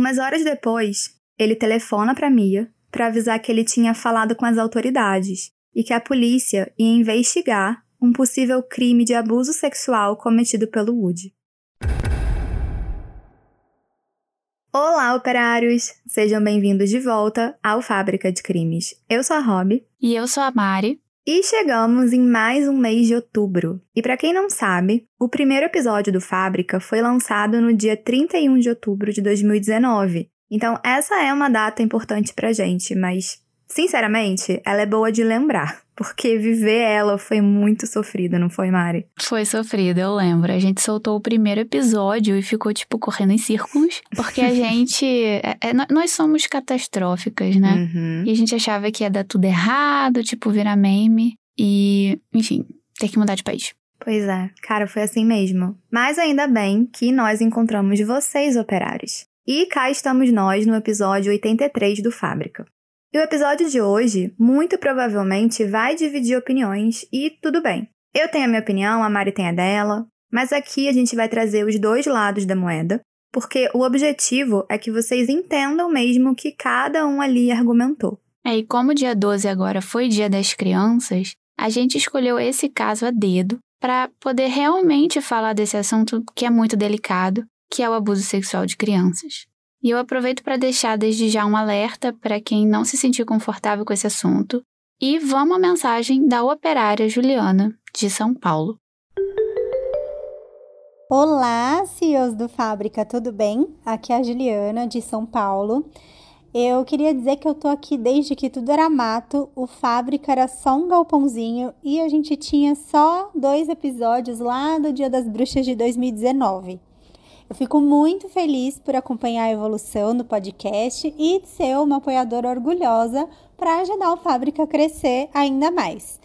Umas horas depois, ele telefona para Mia para avisar que ele tinha falado com as autoridades e que a polícia ia investigar um possível crime de abuso sexual cometido pelo Woody. Olá, operários! Sejam bem-vindos de volta ao Fábrica de Crimes. Eu sou a Rob. E eu sou a Mari. E chegamos em mais um mês de outubro. E para quem não sabe, o primeiro episódio do Fábrica foi lançado no dia 31 de outubro de 2019. Então, essa é uma data importante pra gente, mas Sinceramente, ela é boa de lembrar, porque viver ela foi muito sofrida, não foi, Mari? Foi sofrida, eu lembro. A gente soltou o primeiro episódio e ficou, tipo, correndo em círculos, porque a gente. É, é, nós somos catastróficas, né? Uhum. E a gente achava que ia dar tudo errado, tipo, virar meme. E, enfim, ter que mudar de país. Pois é, cara, foi assim mesmo. Mas ainda bem que nós encontramos vocês, operários. E cá estamos nós no episódio 83 do Fábrica. E o episódio de hoje, muito provavelmente, vai dividir opiniões e tudo bem. Eu tenho a minha opinião, a Mari tem a dela, mas aqui a gente vai trazer os dois lados da moeda, porque o objetivo é que vocês entendam mesmo o que cada um ali argumentou. É, e como o dia 12 agora foi dia das crianças, a gente escolheu esse caso a dedo para poder realmente falar desse assunto que é muito delicado, que é o abuso sexual de crianças. E eu aproveito para deixar desde já um alerta para quem não se sentir confortável com esse assunto. E vamos à mensagem da operária Juliana, de São Paulo. Olá, CEOs do Fábrica, tudo bem? Aqui é a Juliana, de São Paulo. Eu queria dizer que eu tô aqui desde que tudo era mato, o Fábrica era só um galpãozinho e a gente tinha só dois episódios lá do Dia das Bruxas de 2019. Eu fico muito feliz por acompanhar a evolução do podcast e de ser uma apoiadora orgulhosa para ajudar o Fábrica a crescer ainda mais.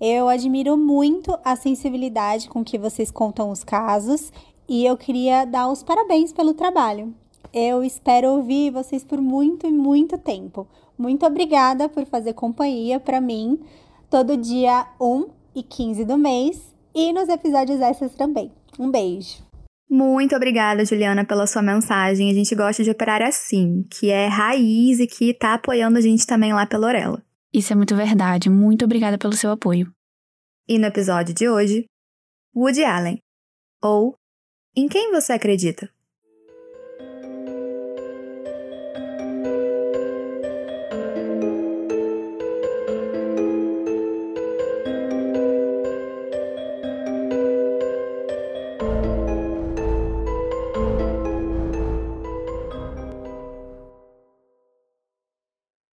Eu admiro muito a sensibilidade com que vocês contam os casos e eu queria dar os parabéns pelo trabalho. Eu espero ouvir vocês por muito e muito tempo. Muito obrigada por fazer companhia para mim todo dia 1 e 15 do mês e nos episódios extras também. Um beijo! Muito obrigada, Juliana, pela sua mensagem. A gente gosta de operar assim, que é raiz e que tá apoiando a gente também lá pela Orela. Isso é muito verdade. Muito obrigada pelo seu apoio. E no episódio de hoje, Woody Allen. Ou Em quem você acredita?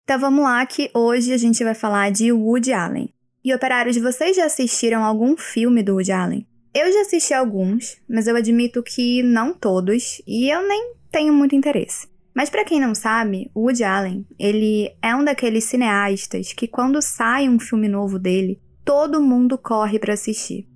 Então vamos lá que hoje a gente vai falar de Woody Allen. E operários, vocês já assistiram algum filme do Woody Allen? Eu já assisti alguns, mas eu admito que não todos, e eu nem tenho muito interesse. Mas para quem não sabe, o Woody Allen, ele é um daqueles cineastas que quando sai um filme novo dele, todo mundo corre para assistir.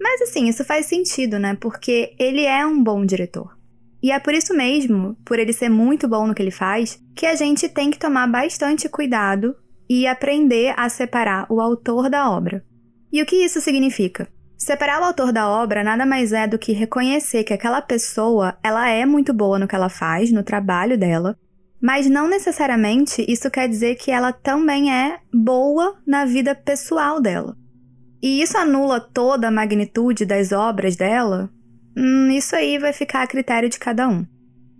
Mas assim, isso faz sentido, né? Porque ele é um bom diretor. E é por isso mesmo, por ele ser muito bom no que ele faz, que a gente tem que tomar bastante cuidado e aprender a separar o autor da obra. E o que isso significa? Separar o autor da obra nada mais é do que reconhecer que aquela pessoa, ela é muito boa no que ela faz, no trabalho dela, mas não necessariamente isso quer dizer que ela também é boa na vida pessoal dela. E isso anula toda a magnitude das obras dela? Hum, isso aí vai ficar a critério de cada um.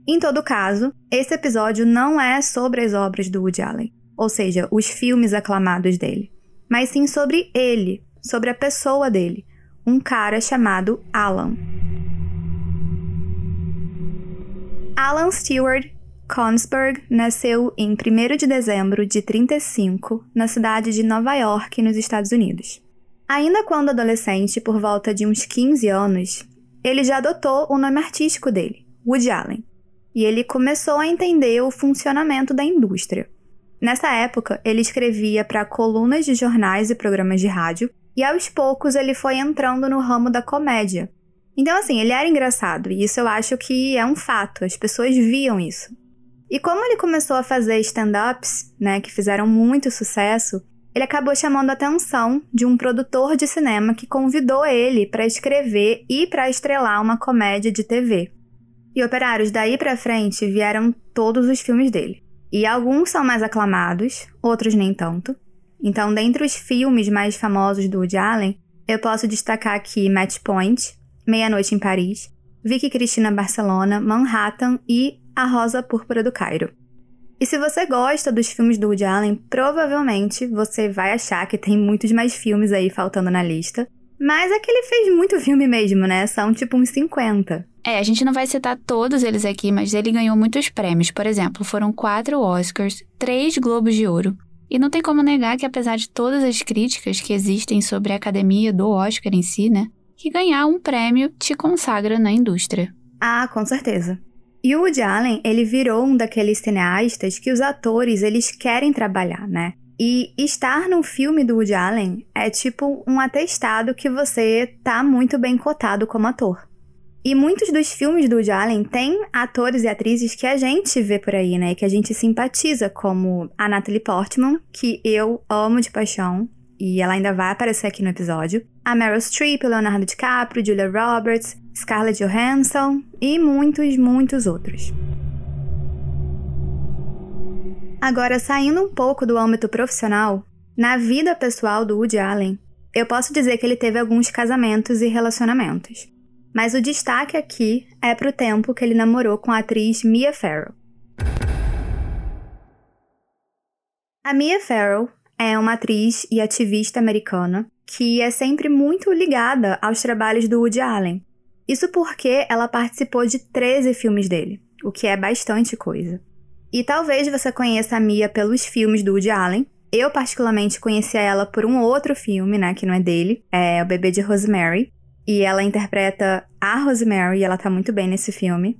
Em todo caso, esse episódio não é sobre as obras do Woody Allen, ou seja, os filmes aclamados dele, mas sim sobre ele, sobre a pessoa dele, um cara chamado Alan. Alan Stewart Konsberg nasceu em 1 de dezembro de 35 na cidade de Nova York, nos Estados Unidos. Ainda quando adolescente, por volta de uns 15 anos, ele já adotou o nome artístico dele, Woody Allen, e ele começou a entender o funcionamento da indústria. Nessa época, ele escrevia para colunas de jornais e programas de rádio, e aos poucos ele foi entrando no ramo da comédia. Então, assim, ele era engraçado, e isso eu acho que é um fato, as pessoas viam isso. E como ele começou a fazer stand-ups, né, que fizeram muito sucesso, ele acabou chamando a atenção de um produtor de cinema que convidou ele para escrever e para estrelar uma comédia de TV. E operários daí para frente vieram todos os filmes dele. E alguns são mais aclamados, outros nem tanto. Então, dentre os filmes mais famosos do Woody Allen, eu posso destacar aqui Match Point, Meia-Noite em Paris, Vicky Cristina Barcelona, Manhattan e A Rosa Púrpura do Cairo. E se você gosta dos filmes do Woody Allen, provavelmente você vai achar que tem muitos mais filmes aí faltando na lista. Mas é que ele fez muito filme mesmo, né? São tipo uns 50. É, a gente não vai citar todos eles aqui, mas ele ganhou muitos prêmios. Por exemplo, foram quatro Oscars, três Globos de Ouro. E não tem como negar que, apesar de todas as críticas que existem sobre a academia do Oscar em si, né? Que ganhar um prêmio te consagra na indústria. Ah, com certeza. E o Woody Allen, ele virou um daqueles cineastas que os atores, eles querem trabalhar, né? E estar no filme do Woody Allen é tipo um atestado que você tá muito bem cotado como ator. E muitos dos filmes do Woody Allen têm atores e atrizes que a gente vê por aí, né? Que a gente simpatiza, como a Natalie Portman, que eu amo de paixão, e ela ainda vai aparecer aqui no episódio. A Meryl Streep, Leonardo DiCaprio, Julia Roberts, Scarlett Johansson e muitos, muitos outros. Agora, saindo um pouco do âmbito profissional, na vida pessoal do Woody Allen, eu posso dizer que ele teve alguns casamentos e relacionamentos. Mas o destaque aqui é pro tempo que ele namorou com a atriz Mia Farrow. A Mia Farrow é uma atriz e ativista americana que é sempre muito ligada aos trabalhos do Woody Allen. Isso porque ela participou de 13 filmes dele, o que é bastante coisa. E talvez você conheça a Mia pelos filmes do Woody Allen. Eu, particularmente, conheci ela por um outro filme, né, que não é dele, é O Bebê de Rosemary. E ela interpreta a Rosemary e ela tá muito bem nesse filme.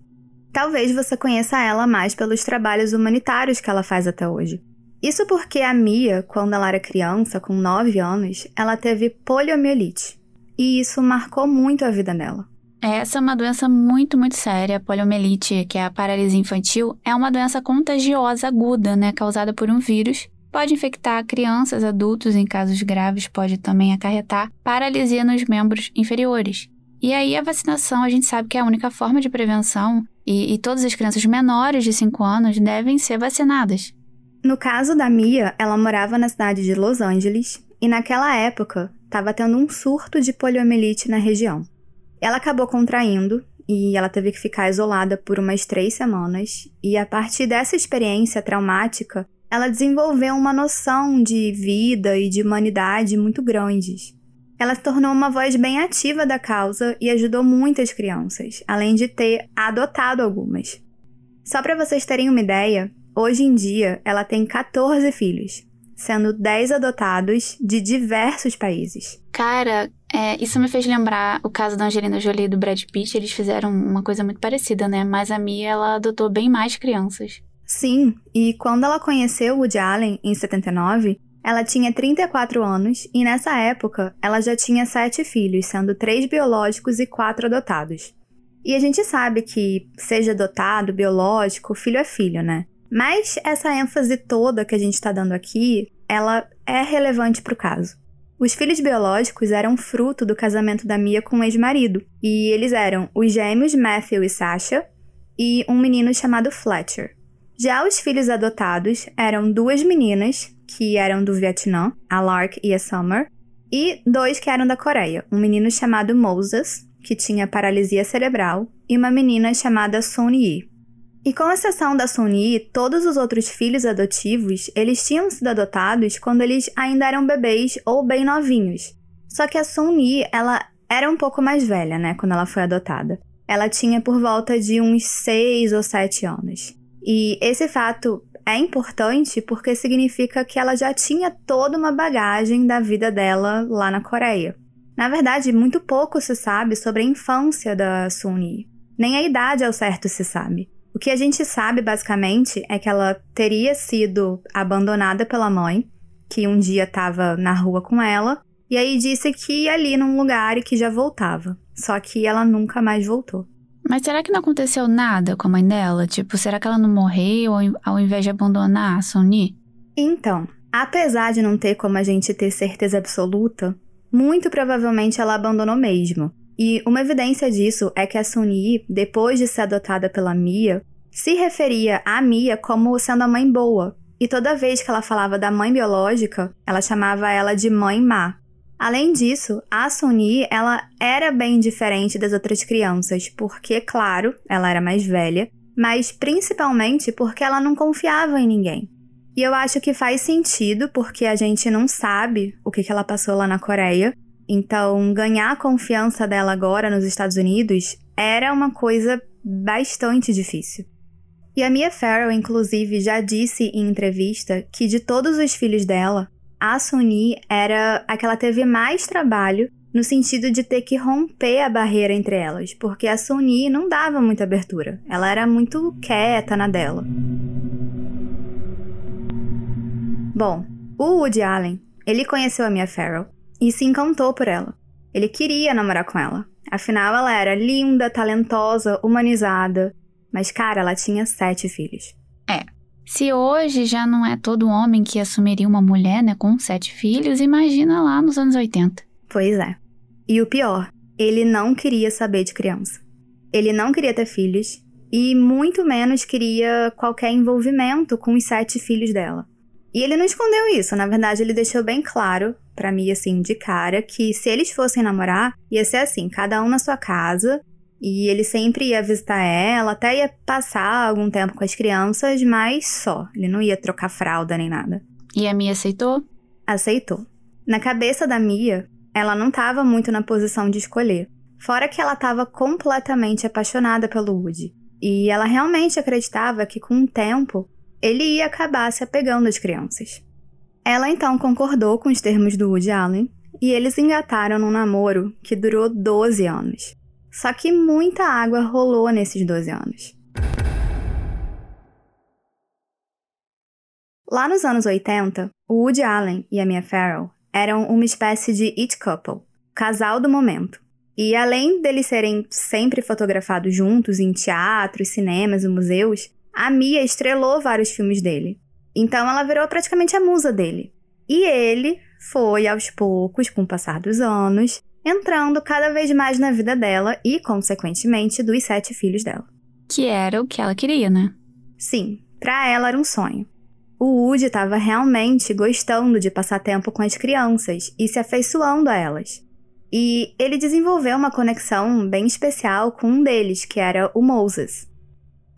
Talvez você conheça ela mais pelos trabalhos humanitários que ela faz até hoje. Isso porque a Mia, quando ela era criança, com 9 anos, ela teve poliomielite. E isso marcou muito a vida dela. Essa é uma doença muito, muito séria. A poliomielite, que é a paralisia infantil, é uma doença contagiosa aguda, né, causada por um vírus. Pode infectar crianças, adultos, em casos graves, pode também acarretar paralisia nos membros inferiores. E aí a vacinação, a gente sabe que é a única forma de prevenção e, e todas as crianças menores de 5 anos devem ser vacinadas. No caso da Mia, ela morava na cidade de Los Angeles e naquela época estava tendo um surto de poliomielite na região. Ela acabou contraindo e ela teve que ficar isolada por umas três semanas. E a partir dessa experiência traumática, ela desenvolveu uma noção de vida e de humanidade muito grandes. Ela se tornou uma voz bem ativa da causa e ajudou muitas crianças, além de ter adotado algumas. Só para vocês terem uma ideia, hoje em dia ela tem 14 filhos, sendo 10 adotados de diversos países. Cara, é, isso me fez lembrar o caso da Angelina Jolie e do Brad Pitt. Eles fizeram uma coisa muito parecida, né? Mas a Mia, ela adotou bem mais crianças. Sim, e quando ela conheceu Woody Allen, em 79, ela tinha 34 anos e nessa época ela já tinha sete filhos, sendo três biológicos e quatro adotados. E a gente sabe que, seja adotado, biológico, filho é filho, né? Mas essa ênfase toda que a gente está dando aqui, ela é relevante para o caso. Os filhos biológicos eram fruto do casamento da Mia com o ex-marido, e eles eram os gêmeos Matthew e Sasha e um menino chamado Fletcher. Já os filhos adotados eram duas meninas, que eram do Vietnã, a Lark e a Summer, e dois que eram da Coreia, um menino chamado Moses, que tinha paralisia cerebral, e uma menina chamada Sun Yi. E com exceção da Sony, todos os outros filhos adotivos, eles tinham sido adotados quando eles ainda eram bebês ou bem novinhos. Só que a Sony, ela era um pouco mais velha, né, quando ela foi adotada. Ela tinha por volta de uns 6 ou 7 anos. E esse fato é importante porque significa que ela já tinha toda uma bagagem da vida dela lá na Coreia. Na verdade, muito pouco se sabe sobre a infância da Suni. Nem a idade ao certo se sabe. O que a gente sabe basicamente é que ela teria sido abandonada pela mãe, que um dia estava na rua com ela, e aí disse que ia ali num lugar e que já voltava. Só que ela nunca mais voltou. Mas será que não aconteceu nada com a mãe dela? Tipo, será que ela não morreu ao invés de abandonar a Sony? Então, apesar de não ter como a gente ter certeza absoluta, muito provavelmente ela abandonou mesmo. E uma evidência disso é que a Suni, depois de ser adotada pela Mia, se referia a Mia como sendo a mãe boa, e toda vez que ela falava da mãe biológica, ela chamava ela de mãe má. Além disso, a Suni, ela era bem diferente das outras crianças, porque, claro, ela era mais velha, mas principalmente porque ela não confiava em ninguém. E eu acho que faz sentido, porque a gente não sabe o que ela passou lá na Coreia. Então, ganhar a confiança dela agora nos Estados Unidos era uma coisa bastante difícil. E a Mia Farrow, inclusive, já disse em entrevista que de todos os filhos dela, a Suni era a que ela teve mais trabalho no sentido de ter que romper a barreira entre elas, porque a Suni não dava muita abertura. Ela era muito quieta na dela. Bom, o Woody Allen, ele conheceu a Mia Farrow e se encantou por ela. Ele queria namorar com ela. Afinal, ela era linda, talentosa, humanizada. Mas, cara, ela tinha sete filhos. É. Se hoje já não é todo homem que assumiria uma mulher, né, com sete filhos, imagina lá nos anos 80. Pois é. E o pior, ele não queria saber de criança. Ele não queria ter filhos e muito menos queria qualquer envolvimento com os sete filhos dela. E ele não escondeu isso, na verdade ele deixou bem claro para mim assim de cara que se eles fossem namorar, ia ser assim, cada um na sua casa, e ele sempre ia visitar ela, até ia passar algum tempo com as crianças, mas só. Ele não ia trocar fralda nem nada. E a Mia aceitou? Aceitou. Na cabeça da Mia, ela não estava muito na posição de escolher. Fora que ela estava completamente apaixonada pelo Woody. E ela realmente acreditava que com o tempo ele ia acabar se apegando às crianças. Ela então concordou com os termos do Woody Allen e eles engataram num namoro que durou 12 anos. Só que muita água rolou nesses 12 anos. Lá nos anos 80, o Woody Allen e a Mia Farrow eram uma espécie de it couple, casal do momento. E além deles serem sempre fotografados juntos em teatros, cinemas e museus, a Mia estrelou vários filmes dele. Então ela virou praticamente a musa dele. E ele foi, aos poucos, com o passar dos anos, entrando cada vez mais na vida dela e, consequentemente, dos sete filhos dela. Que era o que ela queria, né? Sim, para ela era um sonho. O Woody estava realmente gostando de passar tempo com as crianças e se afeiçoando a elas. E ele desenvolveu uma conexão bem especial com um deles, que era o Moses.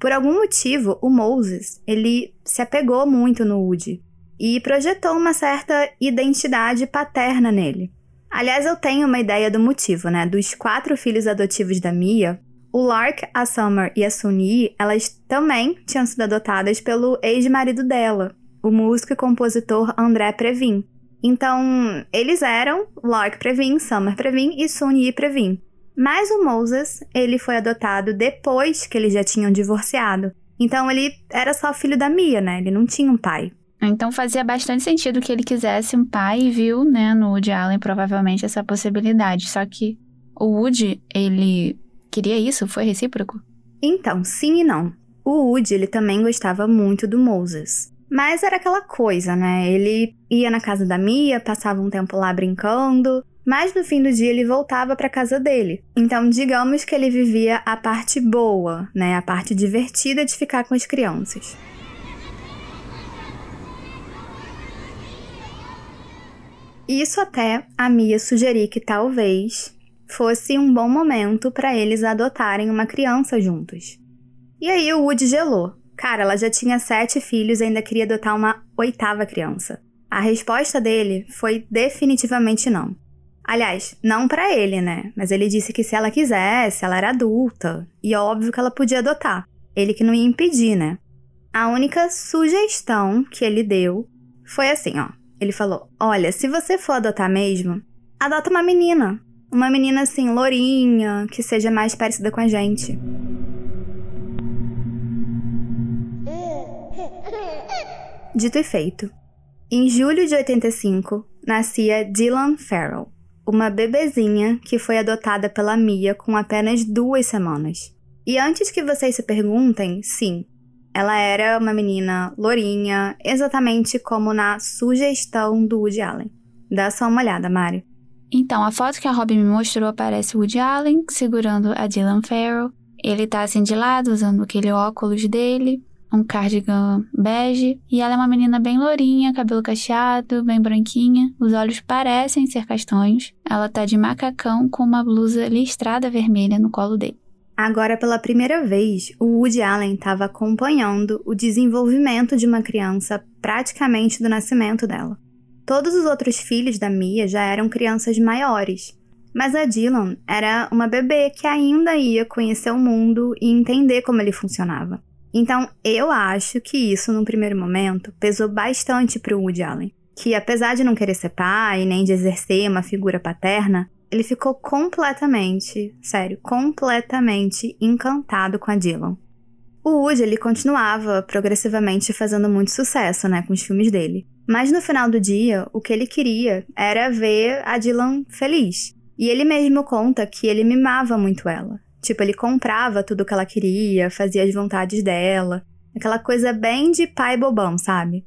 Por algum motivo, o Moses, ele se apegou muito no Woody e projetou uma certa identidade paterna nele. Aliás, eu tenho uma ideia do motivo, né? Dos quatro filhos adotivos da Mia, o Lark, a Summer e a Suni, elas também tinham sido adotadas pelo ex-marido dela, o músico e compositor André Previn. Então, eles eram Lark Previn, Summer Previn e Suni Previn. Mas o Moses, ele foi adotado depois que eles já tinham divorciado. Então ele era só filho da Mia, né? Ele não tinha um pai. Então fazia bastante sentido que ele quisesse um pai e viu, né, no Woody Allen provavelmente essa possibilidade. Só que o Woody, ele queria isso? Foi recíproco? Então, sim e não. O Woody, ele também gostava muito do Moses. Mas era aquela coisa, né? Ele ia na casa da Mia, passava um tempo lá brincando, mas no fim do dia ele voltava para casa dele. Então, digamos que ele vivia a parte boa, né, a parte divertida de ficar com as crianças. Isso até a Mia sugerir que talvez fosse um bom momento para eles adotarem uma criança juntos. E aí o Woody gelou. Cara, ela já tinha sete filhos e ainda queria adotar uma oitava criança. A resposta dele foi definitivamente não. Aliás, não para ele, né? Mas ele disse que se ela quisesse, ela era adulta. E óbvio que ela podia adotar. Ele que não ia impedir, né? A única sugestão que ele deu foi assim, ó. Ele falou: Olha, se você for adotar mesmo, adota uma menina. Uma menina assim, lourinha, que seja mais parecida com a gente. Dito e feito. Em julho de 85, nascia Dylan Farrell uma bebezinha que foi adotada pela Mia com apenas duas semanas. E antes que vocês se perguntem, sim, ela era uma menina lourinha, exatamente como na sugestão do Woody Allen. Dá só uma olhada, Mari. Então, a foto que a Robin me mostrou aparece Woody Allen segurando a Dylan Farrell. Ele tá assim de lado, usando aquele óculos dele, um cardigan bege, e ela é uma menina bem lourinha, cabelo cacheado, bem branquinha, os olhos parecem ser castanhos. Ela tá de macacão com uma blusa listrada vermelha no colo dele. Agora, pela primeira vez, o Woody Allen estava acompanhando o desenvolvimento de uma criança praticamente do nascimento dela. Todos os outros filhos da Mia já eram crianças maiores, mas a Dylan era uma bebê que ainda ia conhecer o mundo e entender como ele funcionava. Então, eu acho que isso, no primeiro momento, pesou bastante para o Woody Allen, que apesar de não querer ser pai nem de exercer uma figura paterna, ele ficou completamente, sério, completamente encantado com a Dylan. O Woody, ele continuava progressivamente fazendo muito sucesso, né, com os filmes dele. Mas no final do dia, o que ele queria era ver a Dylan feliz. E ele mesmo conta que ele mimava muito ela. Tipo, ele comprava tudo que ela queria, fazia as vontades dela. Aquela coisa bem de pai bobão, sabe?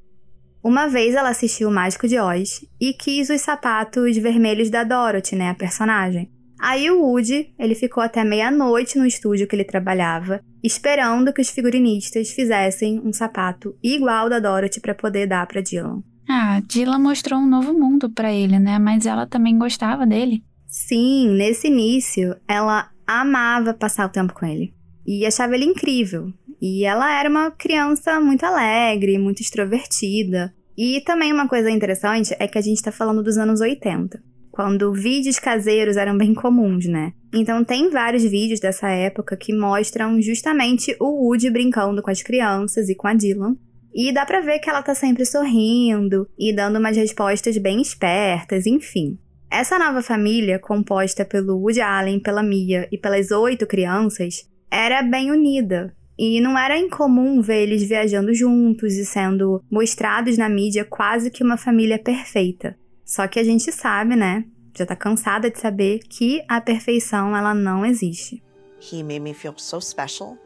Uma vez ela assistiu o Mágico de Oz e quis os sapatos vermelhos da Dorothy, né, a personagem. Aí o Woody, ele ficou até meia-noite no estúdio que ele trabalhava, esperando que os figurinistas fizessem um sapato igual da Dorothy para poder dar para Dylan. Ah, Dylan mostrou um novo mundo para ele, né? Mas ela também gostava dele. Sim, nesse início, ela amava passar o tempo com ele e achava ele incrível. E ela era uma criança muito alegre, muito extrovertida. E também uma coisa interessante é que a gente está falando dos anos 80, quando vídeos caseiros eram bem comuns, né? Então tem vários vídeos dessa época que mostram justamente o Woody brincando com as crianças e com a Dylan. E dá pra ver que ela tá sempre sorrindo e dando umas respostas bem espertas, enfim. Essa nova família, composta pelo Woody Allen, pela Mia e pelas oito crianças, era bem unida. E não era incomum ver eles viajando juntos e sendo mostrados na mídia quase que uma família perfeita. Só que a gente sabe, né? Já tá cansada de saber que a perfeição ela não existe. He made me feel so special.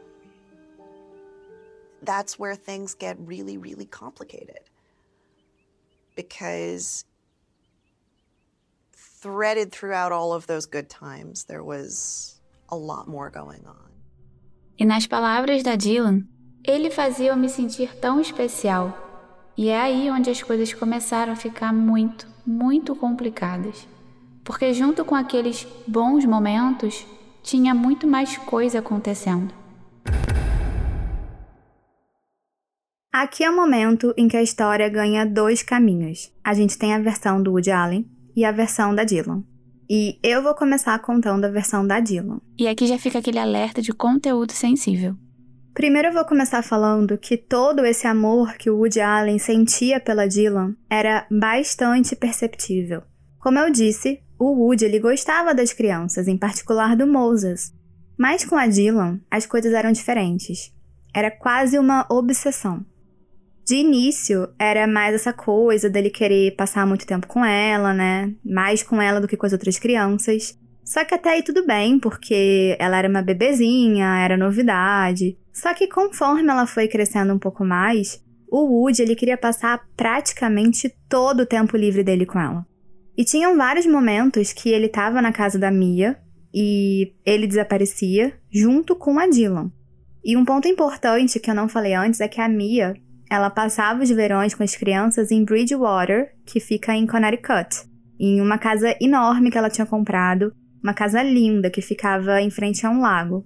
That's where things get really, really complicated. Because threaded throughout all of those good times, there was a lot more going on. E nas palavras da Dylan, ele fazia eu me sentir tão especial. E é aí onde as coisas começaram a ficar muito, muito complicadas. Porque junto com aqueles bons momentos, tinha muito mais coisa acontecendo. Aqui é o momento em que a história ganha dois caminhos. A gente tem a versão do Woody Allen e a versão da Dylan. E eu vou começar contando a versão da Dylan. E aqui já fica aquele alerta de conteúdo sensível. Primeiro eu vou começar falando que todo esse amor que o Woody Allen sentia pela Dylan era bastante perceptível. Como eu disse, o Woody ele gostava das crianças, em particular do Moses. Mas com a Dylan, as coisas eram diferentes. Era quase uma obsessão. De início, era mais essa coisa dele querer passar muito tempo com ela, né? Mais com ela do que com as outras crianças. Só que até aí tudo bem, porque ela era uma bebezinha, era novidade. Só que conforme ela foi crescendo um pouco mais, o Woody ele queria passar praticamente todo o tempo livre dele com ela. E tinham vários momentos que ele estava na casa da Mia e ele desaparecia junto com a Dylan. E um ponto importante que eu não falei antes é que a Mia, ela passava os verões com as crianças em Bridgewater, que fica em Connecticut, em uma casa enorme que ela tinha comprado, uma casa linda que ficava em frente a um lago.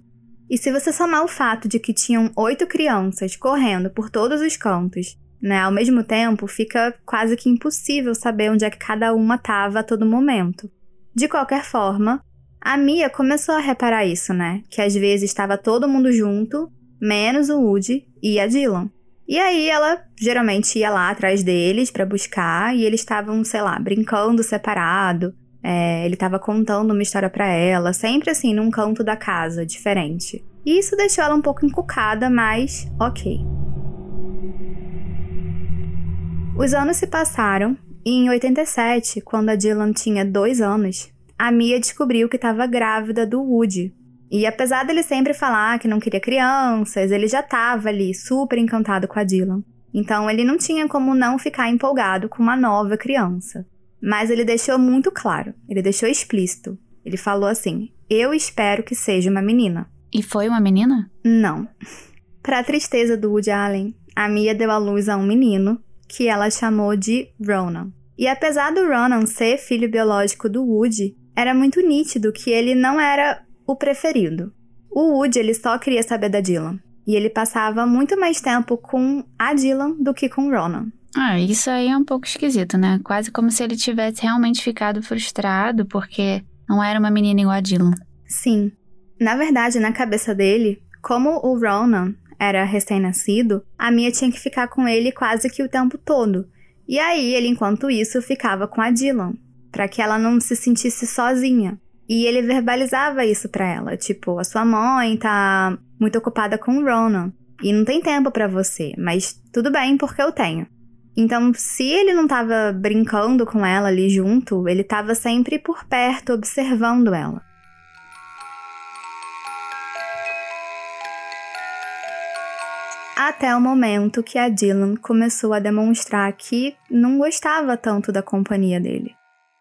E se você somar o fato de que tinham oito crianças correndo por todos os cantos, né, ao mesmo tempo, fica quase que impossível saber onde é que cada uma estava a todo momento. De qualquer forma, a Mia começou a reparar isso, né? Que às vezes estava todo mundo junto, menos o Woody e a Dylan. E aí ela geralmente ia lá atrás deles para buscar e eles estavam, sei lá, brincando separado. É, ele estava contando uma história para ela, sempre assim num canto da casa, diferente. E isso deixou ela um pouco encucada, mas ok. Os anos se passaram e em 87, quando a Dylan tinha dois anos, a Mia descobriu que estava grávida do Woody, e apesar dele sempre falar que não queria crianças, ele já estava ali super encantado com a Dylan. Então ele não tinha como não ficar empolgado com uma nova criança. Mas ele deixou muito claro, ele deixou explícito. Ele falou assim: Eu espero que seja uma menina. E foi uma menina? Não. Para a tristeza do Woody Allen, a Mia deu à luz a um menino que ela chamou de Ronan. E apesar do Ronan ser filho biológico do Woody, era muito nítido que ele não era o preferido. O Woody ele só queria saber da Dylan. E ele passava muito mais tempo com a Dylan do que com Ronan. Ah, isso aí é um pouco esquisito, né? Quase como se ele tivesse realmente ficado frustrado porque não era uma menina igual a Dylan. Sim. Na verdade, na cabeça dele, como o Ronan era recém-nascido, a Mia tinha que ficar com ele quase que o tempo todo. E aí, ele, enquanto isso, ficava com a Dylan, para que ela não se sentisse sozinha. E ele verbalizava isso para ela, tipo, a sua mãe tá muito ocupada com o Ronan e não tem tempo para você, mas tudo bem porque eu tenho. Então, se ele não estava brincando com ela ali junto, ele estava sempre por perto, observando ela. Até o momento que a Dylan começou a demonstrar que não gostava tanto da companhia dele.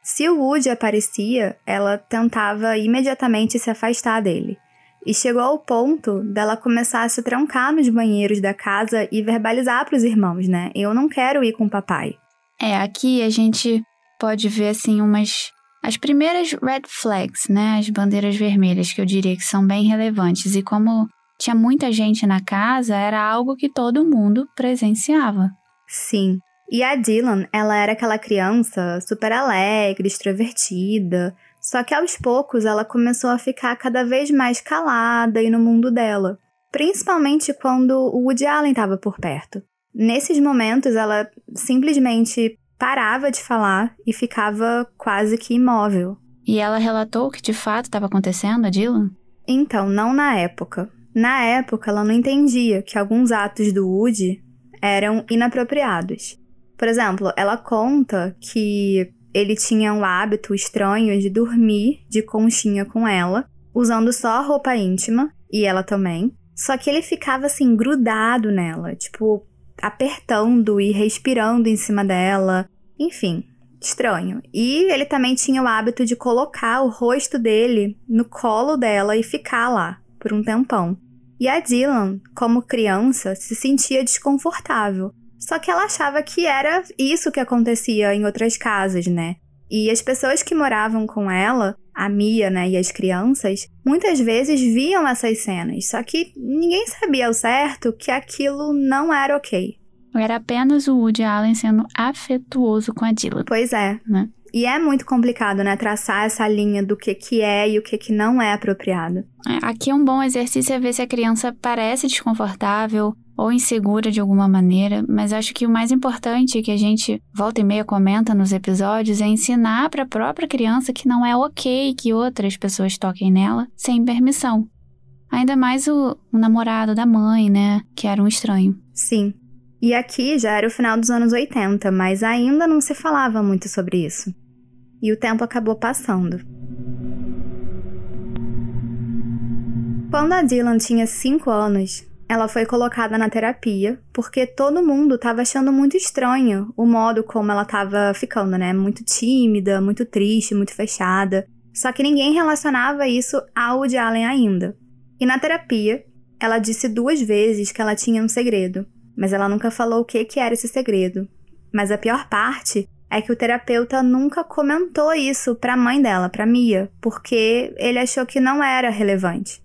Se o Woody aparecia, ela tentava imediatamente se afastar dele e chegou ao ponto dela começar a se trancar nos banheiros da casa e verbalizar para os irmãos, né? Eu não quero ir com o papai. É, aqui a gente pode ver assim umas as primeiras red flags, né? As bandeiras vermelhas que eu diria que são bem relevantes e como tinha muita gente na casa, era algo que todo mundo presenciava. Sim. E a Dylan, ela era aquela criança super alegre, extrovertida, só que aos poucos ela começou a ficar cada vez mais calada e no mundo dela, principalmente quando o Woody Allen estava por perto. Nesses momentos ela simplesmente parava de falar e ficava quase que imóvel. E ela relatou o que de fato estava acontecendo, a Dylan? Então, não na época. Na época, ela não entendia que alguns atos do Woody eram inapropriados. Por exemplo, ela conta que ele tinha um hábito estranho de dormir de conchinha com ela, usando só roupa íntima, e ela também. Só que ele ficava assim, grudado nela, tipo, apertando e respirando em cima dela. Enfim, estranho. E ele também tinha o hábito de colocar o rosto dele no colo dela e ficar lá por um tempão. E a Dylan, como criança, se sentia desconfortável. Só que ela achava que era isso que acontecia em outras casas, né? E as pessoas que moravam com ela, a Mia, né, e as crianças, muitas vezes viam essas cenas, só que ninguém sabia ao certo que aquilo não era ok. Era apenas o Woody Allen sendo afetuoso com a Dylan. Pois é. Né? E é muito complicado, né, traçar essa linha do que, que é e o que, que não é apropriado. É, aqui um bom exercício é ver se a criança parece desconfortável ou insegura de alguma maneira, mas acho que o mais importante que a gente volta e meia comenta nos episódios é ensinar para a própria criança que não é ok que outras pessoas toquem nela sem permissão. Ainda mais o, o namorado da mãe, né, que era um estranho. Sim. E aqui já era o final dos anos 80, mas ainda não se falava muito sobre isso. E o tempo acabou passando. Quando a Dylan tinha 5 anos, ela foi colocada na terapia porque todo mundo estava achando muito estranho o modo como ela estava ficando, né? Muito tímida, muito triste, muito fechada. Só que ninguém relacionava isso ao Woody Allen ainda. E na terapia, ela disse duas vezes que ela tinha um segredo, mas ela nunca falou o que, que era esse segredo. Mas a pior parte é que o terapeuta nunca comentou isso para a mãe dela, para Mia, porque ele achou que não era relevante.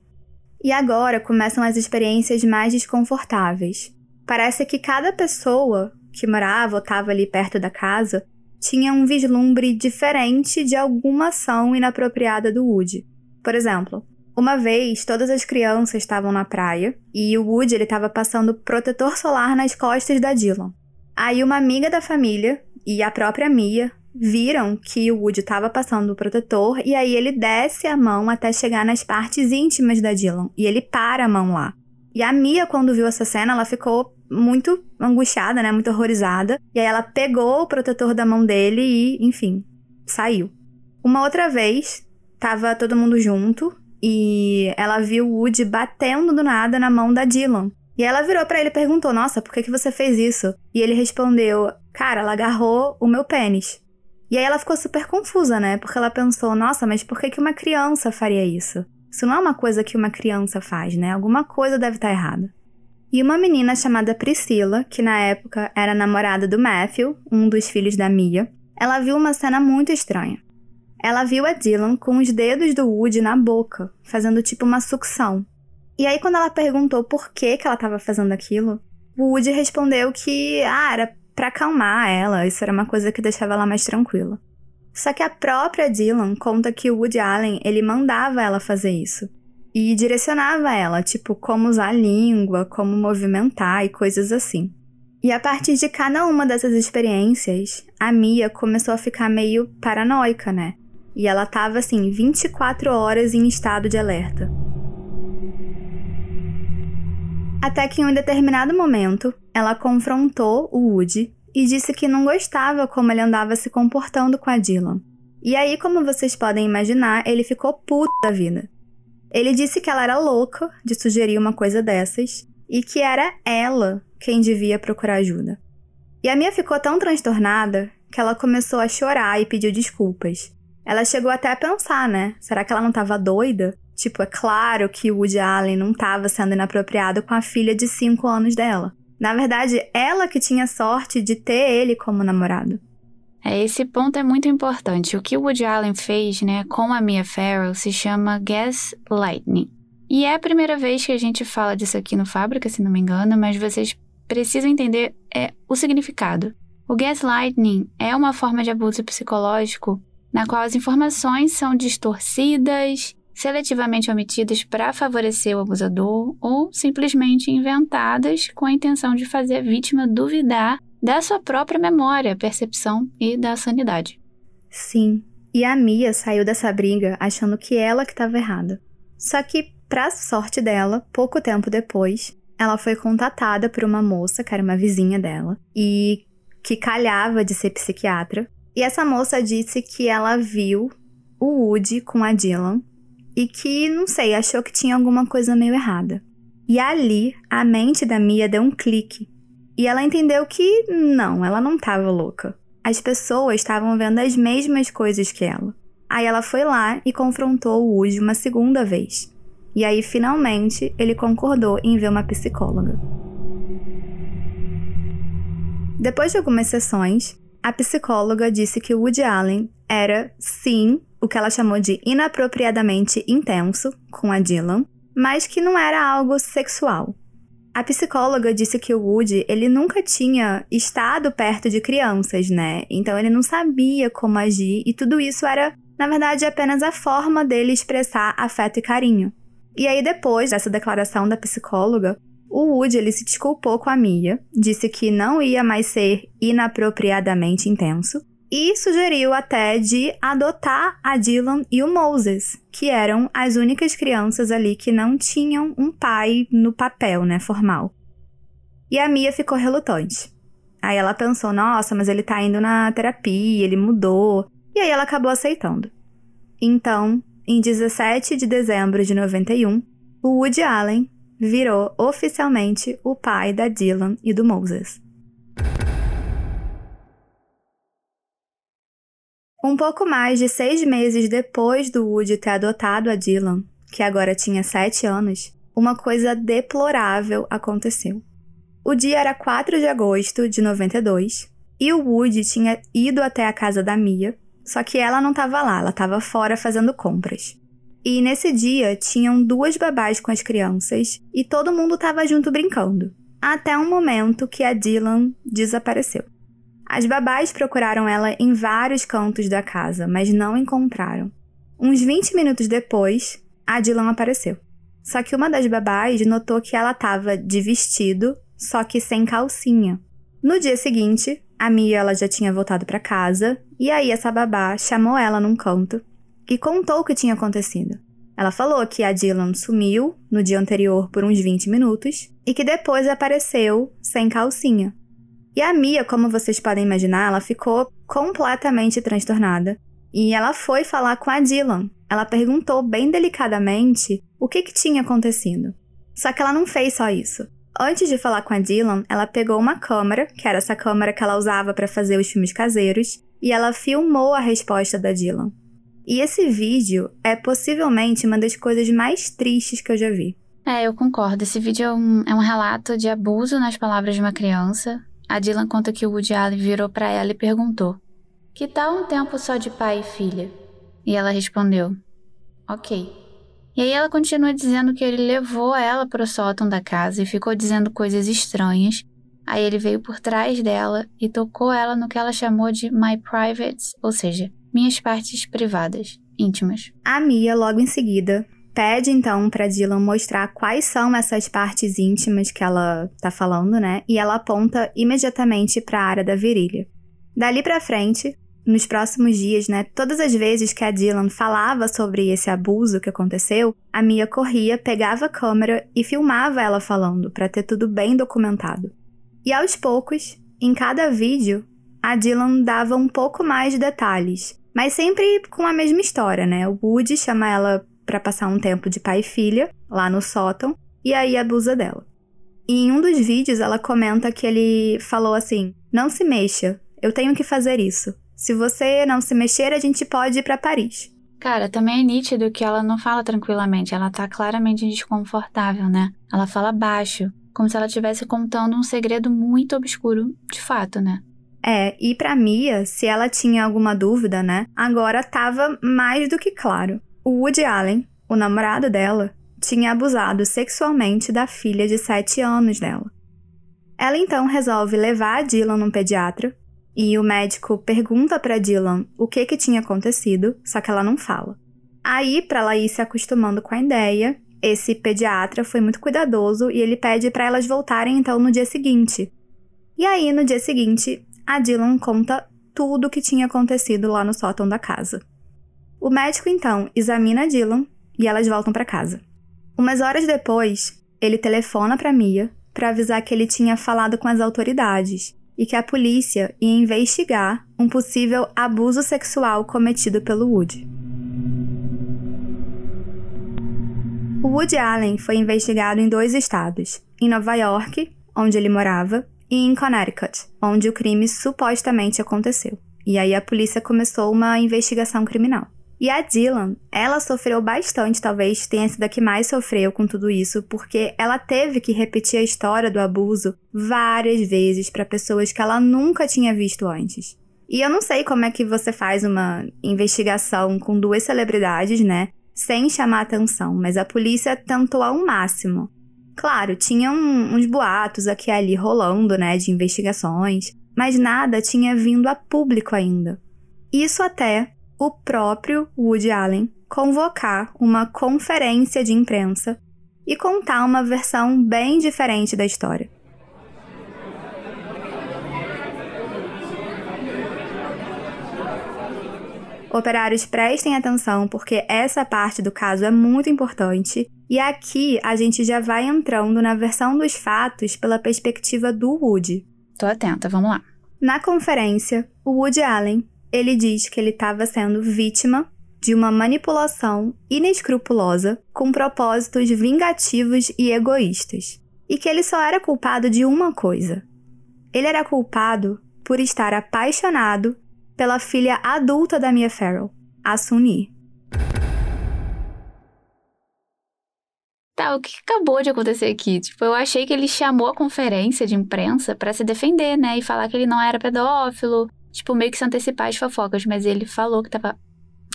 E agora começam as experiências mais desconfortáveis. Parece que cada pessoa que morava ou estava ali perto da casa tinha um vislumbre diferente de alguma ação inapropriada do Woody. Por exemplo, uma vez, todas as crianças estavam na praia e o Woody estava passando protetor solar nas costas da Dylan. Aí uma amiga da família e a própria Mia viram que o Woody estava passando o protetor e aí ele desce a mão até chegar nas partes íntimas da Dylan e ele para a mão lá. E a Mia, quando viu essa cena, ela ficou muito angustiada, né? Muito horrorizada. E aí ela pegou o protetor da mão dele e, enfim, saiu. Uma outra vez, tava todo mundo junto e ela viu o Woody batendo do nada na mão da Dylan. E ela virou para ele e perguntou: Nossa, por que, que você fez isso? E ele respondeu: Cara, ela agarrou o meu pênis. E aí ela ficou super confusa, né? Porque ela pensou: Nossa, mas por que, que uma criança faria isso? Isso não é uma coisa que uma criança faz, né? Alguma coisa deve estar errada. E uma menina chamada Priscila, que na época era namorada do Matthew, um dos filhos da Mia, ela viu uma cena muito estranha. Ela viu a Dylan com os dedos do Woody na boca, fazendo tipo uma sucção. E aí, quando ela perguntou por que, que ela estava fazendo aquilo, o Woody respondeu que ah, era para acalmar ela, isso era uma coisa que deixava ela mais tranquila. Só que a própria Dylan conta que o Woody Allen ele mandava ela fazer isso e direcionava ela, tipo, como usar a língua, como movimentar e coisas assim. E a partir de cada uma dessas experiências, a Mia começou a ficar meio paranoica, né? E ela tava assim, 24 horas em estado de alerta. Até que em um determinado momento, ela confrontou o Woody e disse que não gostava como ele andava se comportando com a Dylan. E aí, como vocês podem imaginar, ele ficou puto da vida. Ele disse que ela era louca de sugerir uma coisa dessas e que era ela quem devia procurar ajuda. E a Mia ficou tão transtornada que ela começou a chorar e pediu desculpas. Ela chegou até a pensar, né? Será que ela não estava doida? Tipo, é claro que o Woody Allen não estava sendo inapropriado com a filha de 5 anos dela. Na verdade, ela que tinha sorte de ter ele como namorado. É, esse ponto é muito importante. O que o Woody Allen fez, né, com a Mia Farrow se chama gaslighting. E é a primeira vez que a gente fala disso aqui no Fábrica, se não me engano, mas vocês precisam entender é, o significado. O gaslighting é uma forma de abuso psicológico na qual as informações são distorcidas, seletivamente omitidas para favorecer o abusador ou simplesmente inventadas com a intenção de fazer a vítima duvidar da sua própria memória, percepção e da sanidade. Sim, e a Mia saiu dessa briga achando que ela que estava errada. Só que, para sorte dela, pouco tempo depois, ela foi contatada por uma moça, que era uma vizinha dela, e que calhava de ser psiquiatra. E essa moça disse que ela viu o Woody com a Dylan e que, não sei, achou que tinha alguma coisa meio errada. E ali, a mente da Mia deu um clique e ela entendeu que não, ela não estava louca. As pessoas estavam vendo as mesmas coisas que ela. Aí ela foi lá e confrontou o Woody uma segunda vez. E aí, finalmente, ele concordou em ver uma psicóloga. Depois de algumas sessões, a psicóloga disse que o Woody Allen era, sim, o que ela chamou de inapropriadamente intenso com a Dylan, mas que não era algo sexual. A psicóloga disse que o Woody, ele nunca tinha estado perto de crianças, né? Então ele não sabia como agir e tudo isso era, na verdade, apenas a forma dele expressar afeto e carinho. E aí depois dessa declaração da psicóloga, o Woody ele se desculpou com a Mia, disse que não ia mais ser inapropriadamente intenso e sugeriu até de adotar a Dylan e o Moses, que eram as únicas crianças ali que não tinham um pai no papel, né, formal. E a Mia ficou relutante. Aí ela pensou: nossa, mas ele tá indo na terapia, ele mudou. E aí ela acabou aceitando. Então, em 17 de dezembro de 91, o Woody Allen virou oficialmente o pai da Dylan e do Moses. Um pouco mais de seis meses depois do Woody ter adotado a Dylan, que agora tinha sete anos, uma coisa deplorável aconteceu. O dia era 4 de agosto de 92 e o Woody tinha ido até a casa da Mia, só que ela não estava lá, ela estava fora fazendo compras. E nesse dia tinham duas babás com as crianças e todo mundo estava junto brincando, até um momento que a Dylan desapareceu. As babás procuraram ela em vários cantos da casa, mas não encontraram. Uns 20 minutos depois, a Dylan apareceu. Só que uma das babás notou que ela estava de vestido, só que sem calcinha. No dia seguinte, a Mia ela já tinha voltado para casa, e aí essa babá chamou ela num canto e contou o que tinha acontecido. Ela falou que a Dylan sumiu no dia anterior por uns 20 minutos e que depois apareceu sem calcinha. E a Mia, como vocês podem imaginar, ela ficou completamente transtornada. E ela foi falar com a Dylan. Ela perguntou bem delicadamente o que, que tinha acontecido. Só que ela não fez só isso. Antes de falar com a Dylan, ela pegou uma câmera, que era essa câmera que ela usava para fazer os filmes caseiros, e ela filmou a resposta da Dylan. E esse vídeo é possivelmente uma das coisas mais tristes que eu já vi. É, eu concordo. Esse vídeo é um, é um relato de abuso nas palavras de uma criança. A Dylan conta que o Woody Allen virou para ela e perguntou: Que tal um tempo só de pai e filha? E ela respondeu: Ok. E aí ela continua dizendo que ele levou ela para o sótão da casa e ficou dizendo coisas estranhas. Aí ele veio por trás dela e tocou ela no que ela chamou de my privates, ou seja, minhas partes privadas, íntimas. A Mia, logo em seguida, pede então para Dylan mostrar quais são essas partes íntimas que ela tá falando, né? E ela aponta imediatamente para a área da virilha. Dali para frente, nos próximos dias, né, todas as vezes que a Dylan falava sobre esse abuso que aconteceu, a Mia corria, pegava a câmera e filmava ela falando, para ter tudo bem documentado. E aos poucos, em cada vídeo, a Dylan dava um pouco mais de detalhes, mas sempre com a mesma história, né? O Woody chama ela para passar um tempo de pai e filha lá no sótão e aí abusa dela. E em um dos vídeos ela comenta que ele falou assim: "Não se mexa, eu tenho que fazer isso. Se você não se mexer, a gente pode ir para Paris. Cara, também é nítido que ela não fala tranquilamente, ela tá claramente desconfortável, né? Ela fala baixo, como se ela estivesse contando um segredo muito obscuro, de fato, né? É, e para Mia, se ela tinha alguma dúvida, né? Agora tava mais do que claro. O Woody Allen, o namorado dela, tinha abusado sexualmente da filha de 7 anos dela. Ela então resolve levar a Dylan num pediatra e o médico pergunta para Dylan o que que tinha acontecido, só que ela não fala. Aí, para ela ir se acostumando com a ideia, esse pediatra foi muito cuidadoso e ele pede para elas voltarem então no dia seguinte. E aí, no dia seguinte, a Dylan conta tudo o que tinha acontecido lá no sótão da casa. O médico então examina Dylan e elas voltam para casa. Umas horas depois, ele telefona para Mia para avisar que ele tinha falado com as autoridades e que a polícia ia investigar um possível abuso sexual cometido pelo Woody. O Woody Allen foi investigado em dois estados, em Nova York, onde ele morava, e em Connecticut, onde o crime supostamente aconteceu. E aí a polícia começou uma investigação criminal. E a Dylan, ela sofreu bastante, talvez tenha sido a que mais sofreu com tudo isso, porque ela teve que repetir a história do abuso várias vezes para pessoas que ela nunca tinha visto antes. E eu não sei como é que você faz uma investigação com duas celebridades, né? Sem chamar atenção, mas a polícia tentou ao máximo. Claro, tinha um, uns boatos aqui e ali rolando, né, de investigações, mas nada tinha vindo a público ainda. Isso até o próprio Woody Allen convocar uma conferência de imprensa e contar uma versão bem diferente da história. Operários, prestem atenção porque essa parte do caso é muito importante e aqui a gente já vai entrando na versão dos fatos pela perspectiva do Woody. Tô atenta, vamos lá. Na conferência, o Woody Allen ele diz que ele estava sendo vítima de uma manipulação inescrupulosa com propósitos vingativos e egoístas, e que ele só era culpado de uma coisa. Ele era culpado por estar apaixonado pela filha adulta da Mia Farrow, a Sunny. Tá, o que acabou de acontecer aqui? Tipo, eu achei que ele chamou a conferência de imprensa para se defender, né, e falar que ele não era pedófilo, tipo, meio que se antecipar as fofocas, mas ele falou que tava,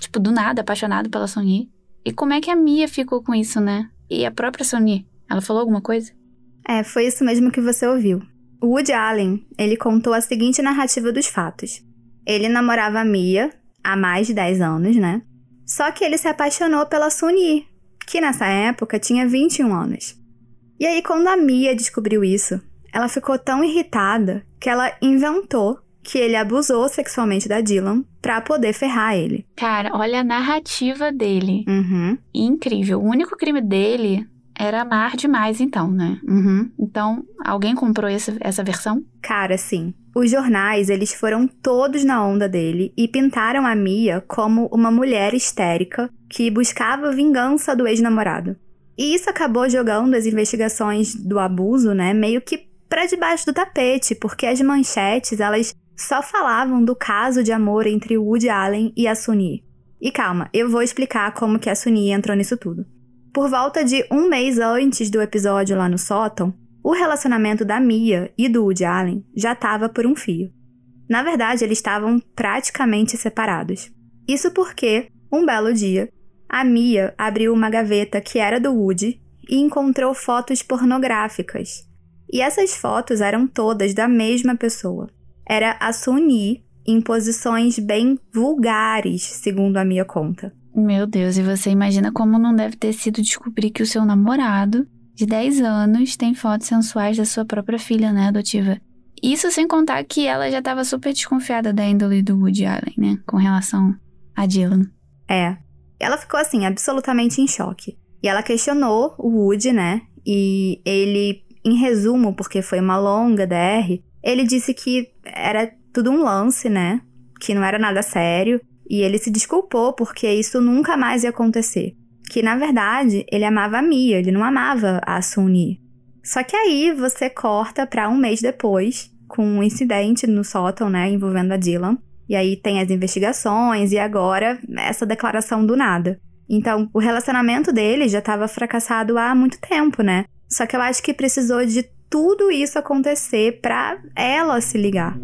tipo, do nada apaixonado pela Sony. E como é que a Mia ficou com isso, né? E a própria Sony, ela falou alguma coisa? É, foi isso mesmo que você ouviu. O Woody Allen, ele contou a seguinte narrativa dos fatos. Ele namorava a Mia há mais de 10 anos, né? Só que ele se apaixonou pela Sony, que nessa época tinha 21 anos. E aí, quando a Mia descobriu isso, ela ficou tão irritada que ela inventou que ele abusou sexualmente da Dylan pra poder ferrar ele. Cara, olha a narrativa dele. Uhum. Incrível. O único crime dele era amar demais, então, né? Uhum. Então, alguém comprou essa, essa versão? Cara, sim. Os jornais, eles foram todos na onda dele e pintaram a Mia como uma mulher histérica que buscava vingança do ex-namorado. E isso acabou jogando as investigações do abuso, né, meio que para debaixo do tapete, porque as manchetes, elas só falavam do caso de amor entre Woody Allen e a Sunny. E calma, eu vou explicar como que a Suni entrou nisso tudo. Por volta de um mês antes do episódio lá no sótão, o relacionamento da Mia e do Woody Allen já estava por um fio. Na verdade, eles estavam praticamente separados. Isso porque, um belo dia, a Mia abriu uma gaveta que era do Woody e encontrou fotos pornográficas. E essas fotos eram todas da mesma pessoa. Era a Suni em posições bem vulgares, segundo a Mia conta. Meu Deus, e você imagina como não deve ter sido descobrir que o seu namorado, de 10 anos, tem fotos sensuais da sua própria filha, né, adotiva. Isso sem contar que ela já estava super desconfiada da índole do Woody Allen, né, com relação a Dylan. É. Ela ficou assim, absolutamente em choque. E ela questionou o Woody, né? E ele, em resumo, porque foi uma longa DR, ele disse que era tudo um lance, né? Que não era nada sério. E ele se desculpou porque isso nunca mais ia acontecer. Que na verdade ele amava a Mia, ele não amava a Suni. Só que aí você corta para um mês depois, com um incidente no sótão, né, envolvendo a Dylan. E aí tem as investigações e agora essa declaração do nada. Então, o relacionamento dele já estava fracassado há muito tempo, né? Só que eu acho que precisou de tudo isso acontecer para ela se ligar.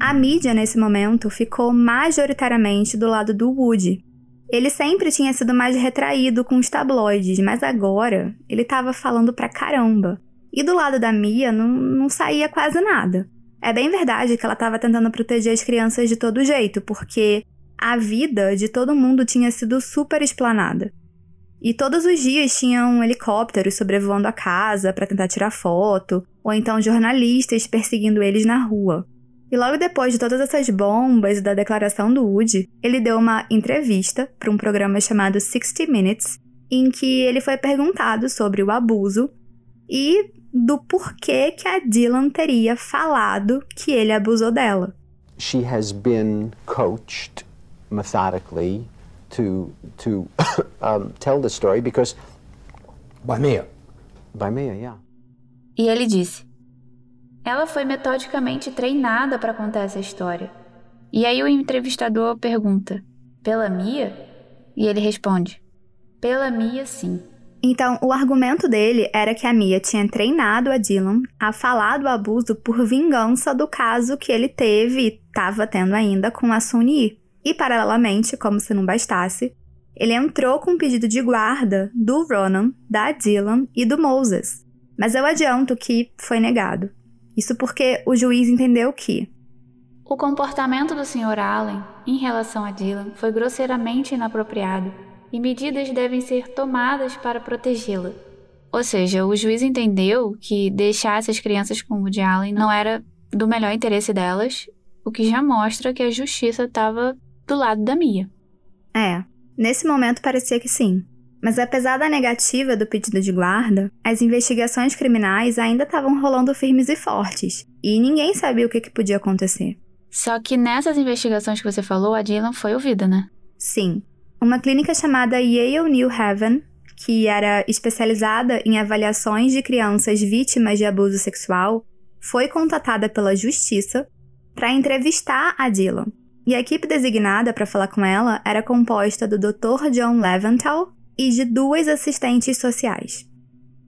A mídia nesse momento ficou majoritariamente do lado do Woody. Ele sempre tinha sido mais retraído com os tabloides, mas agora ele estava falando pra caramba. E do lado da Mia não, não saía quase nada. É bem verdade que ela estava tentando proteger as crianças de todo jeito, porque a vida de todo mundo tinha sido super explanada. E todos os dias tinham helicópteros sobrevoando a casa para tentar tirar foto, ou então jornalistas perseguindo eles na rua. E logo depois de todas essas bombas e da declaração do Woody, ele deu uma entrevista para um programa chamado 60 Minutes, em que ele foi perguntado sobre o abuso e do porquê que a Dylan teria falado que ele abusou dela. She has been coached methodically to to um, tell the story because by Mia. By Mia, yeah. E ele disse: Ela foi metodicamente treinada para contar essa história. E aí o entrevistador pergunta: Pela Mia? E ele responde: Pela Mia, sim. Então, o argumento dele era que a Mia tinha treinado a Dylan a falar do abuso por vingança do caso que ele teve e estava tendo ainda com a Suni. E, paralelamente, como se não bastasse, ele entrou com um pedido de guarda do Ronan, da Dylan e do Moses. Mas eu adianto que foi negado. Isso porque o juiz entendeu que o comportamento do Sr. Allen em relação a Dylan foi grosseiramente inapropriado e medidas devem ser tomadas para protegê-la. Ou seja, o juiz entendeu que deixar essas crianças com Woody Allen não era do melhor interesse delas, o que já mostra que a justiça estava do lado da Mia. É, nesse momento parecia que sim. Mas apesar da negativa do pedido de guarda, as investigações criminais ainda estavam rolando firmes e fortes, e ninguém sabia o que, que podia acontecer. Só que nessas investigações que você falou, a Dylan foi ouvida, né? Sim. Uma clínica chamada Yale New Haven, que era especializada em avaliações de crianças vítimas de abuso sexual, foi contatada pela justiça para entrevistar a Dylan e a equipe designada para falar com ela era composta do Dr. John Leventhal e de duas assistentes sociais.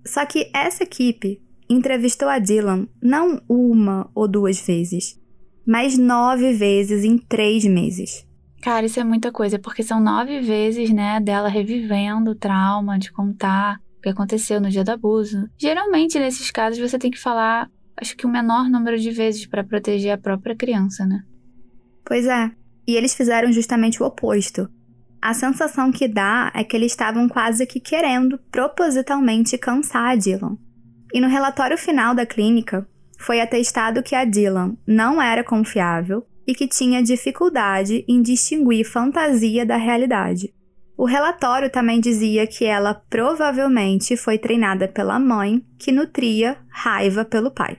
Só que essa equipe entrevistou a Dylan não uma ou duas vezes, mas nove vezes em três meses. Cara, isso é muita coisa, porque são nove vezes, né, dela revivendo o trauma de contar o que aconteceu no dia do abuso. Geralmente, nesses casos, você tem que falar, acho que o menor número de vezes para proteger a própria criança, né? Pois é. E eles fizeram justamente o oposto. A sensação que dá é que eles estavam quase que querendo propositalmente cansar a Dylan. E no relatório final da clínica, foi atestado que a Dylan não era confiável e que tinha dificuldade em distinguir fantasia da realidade. O relatório também dizia que ela provavelmente foi treinada pela mãe, que nutria raiva pelo pai.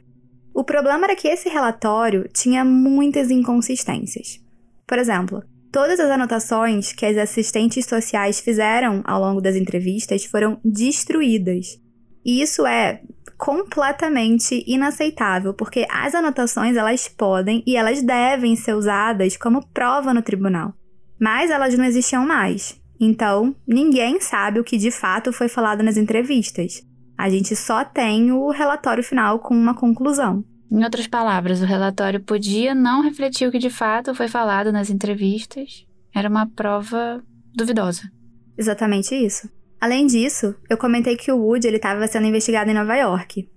O problema era que esse relatório tinha muitas inconsistências. Por exemplo, todas as anotações que as assistentes sociais fizeram ao longo das entrevistas foram destruídas. E isso é completamente inaceitável, porque as anotações elas podem e elas devem ser usadas como prova no tribunal, mas elas não existiam mais. Então, ninguém sabe o que de fato foi falado nas entrevistas. A gente só tem o relatório final com uma conclusão. Em outras palavras, o relatório podia não refletir o que de fato foi falado nas entrevistas. Era uma prova duvidosa. Exatamente isso. Além disso, eu comentei que o Woody ele estava sendo investigado em Nova York.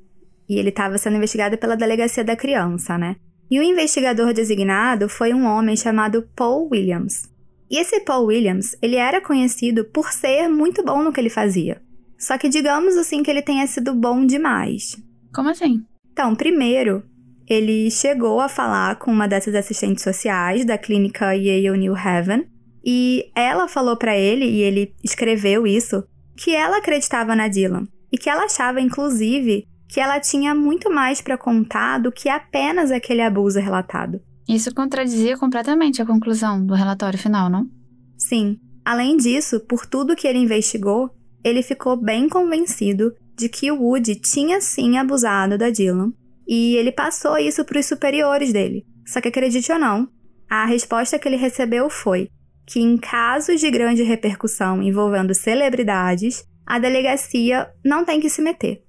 E ele estava sendo investigado pela delegacia da criança, né? E o investigador designado foi um homem chamado Paul Williams. E esse Paul Williams, ele era conhecido por ser muito bom no que ele fazia. Só que digamos assim que ele tenha sido bom demais. Como assim? Então, primeiro, ele chegou a falar com uma dessas assistentes sociais da clínica Yale New Haven, e ela falou para ele, e ele escreveu isso, que ela acreditava na Dylan e que ela achava, inclusive, que ela tinha muito mais para contar do que apenas aquele abuso relatado. Isso contradizia completamente a conclusão do relatório final, não? Sim. Além disso, por tudo que ele investigou, ele ficou bem convencido de que o Woody tinha sim abusado da Dylan e ele passou isso para os superiores dele. Só que acredite ou não, a resposta que ele recebeu foi: que em casos de grande repercussão envolvendo celebridades, a delegacia não tem que se meter.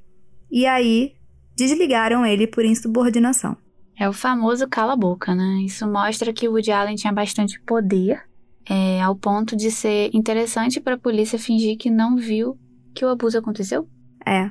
E aí, desligaram ele por insubordinação. É o famoso cala-boca, né? Isso mostra que o Woody Allen tinha bastante poder, é, ao ponto de ser interessante para a polícia fingir que não viu que o abuso aconteceu? É.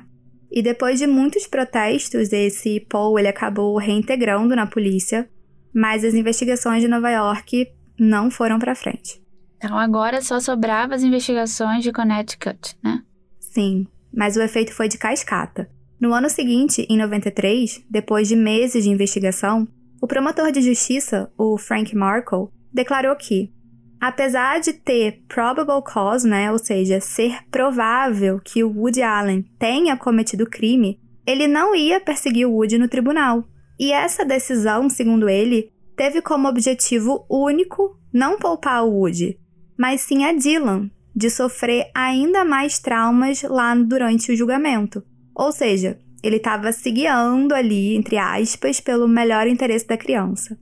E depois de muitos protestos, esse Paul ele acabou reintegrando na polícia, mas as investigações de Nova York não foram para frente. Então agora só sobrava as investigações de Connecticut, né? Sim, mas o efeito foi de cascata. No ano seguinte, em 93, depois de meses de investigação, o promotor de justiça, o Frank Markle, declarou que, apesar de ter probable cause, né, ou seja, ser provável que o Woody Allen tenha cometido crime, ele não ia perseguir o Woody no tribunal. E essa decisão, segundo ele, teve como objetivo único não poupar o Woody, mas sim a Dylan de sofrer ainda mais traumas lá durante o julgamento. Ou seja, ele estava se guiando ali, entre aspas, pelo melhor interesse da criança.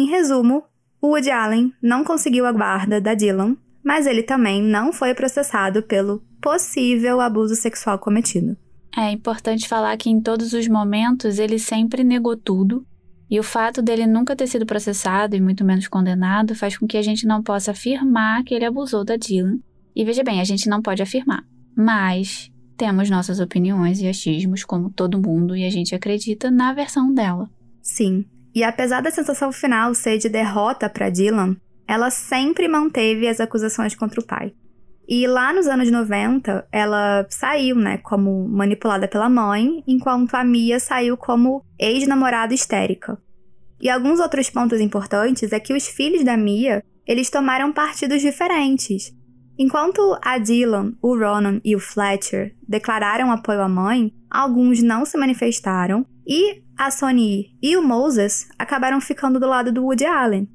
Em resumo, o Woody Allen não conseguiu a guarda da Dylan, mas ele também não foi processado pelo possível abuso sexual cometido. É importante falar que em todos os momentos ele sempre negou tudo, e o fato dele nunca ter sido processado e muito menos condenado faz com que a gente não possa afirmar que ele abusou da Dylan. E veja bem, a gente não pode afirmar, mas temos nossas opiniões e achismos, como todo mundo, e a gente acredita na versão dela. Sim, e apesar da sensação final ser de derrota para Dylan, ela sempre manteve as acusações contra o pai. E lá nos anos 90, ela saiu, né, como manipulada pela mãe, enquanto a Mia saiu como ex-namorada histérica. E alguns outros pontos importantes é que os filhos da Mia, eles tomaram partidos diferentes. Enquanto a Dylan, o Ronan e o Fletcher declararam apoio à mãe, alguns não se manifestaram e a Sony e o Moses acabaram ficando do lado do Woody Allen.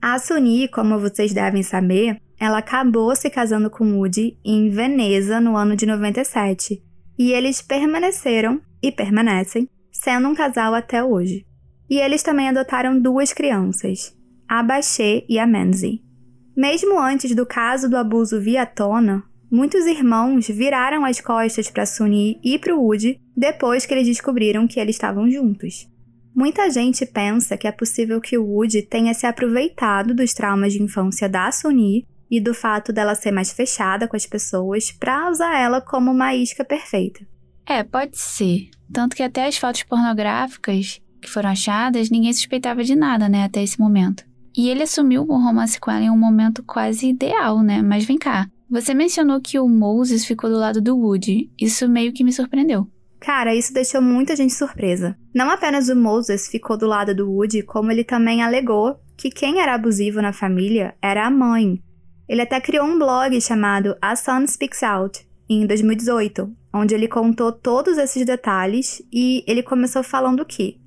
A Sony, como vocês devem saber, ela acabou se casando com Woody em Veneza no ano de 97, e eles permaneceram e permanecem sendo um casal até hoje. E eles também adotaram duas crianças, a Bachê e a Menzi. Mesmo antes do caso do abuso vir à tona, muitos irmãos viraram as costas para Sunny e para Woody depois que eles descobriram que eles estavam juntos. Muita gente pensa que é possível que o Woody tenha se aproveitado dos traumas de infância da Sunny e do fato dela ser mais fechada com as pessoas para usar ela como uma isca perfeita. É, pode ser. Tanto que até as fotos pornográficas que foram achadas, ninguém suspeitava de nada, né, até esse momento. E ele assumiu o romance com ela em um momento quase ideal, né? Mas vem cá, você mencionou que o Moses ficou do lado do Woody. Isso meio que me surpreendeu. Cara, isso deixou muita gente surpresa. Não apenas o Moses ficou do lado do Woody, como ele também alegou que quem era abusivo na família era a mãe, ele até criou um blog chamado A Sun Speaks Out, em 2018, onde ele contou todos esses detalhes e ele começou falando que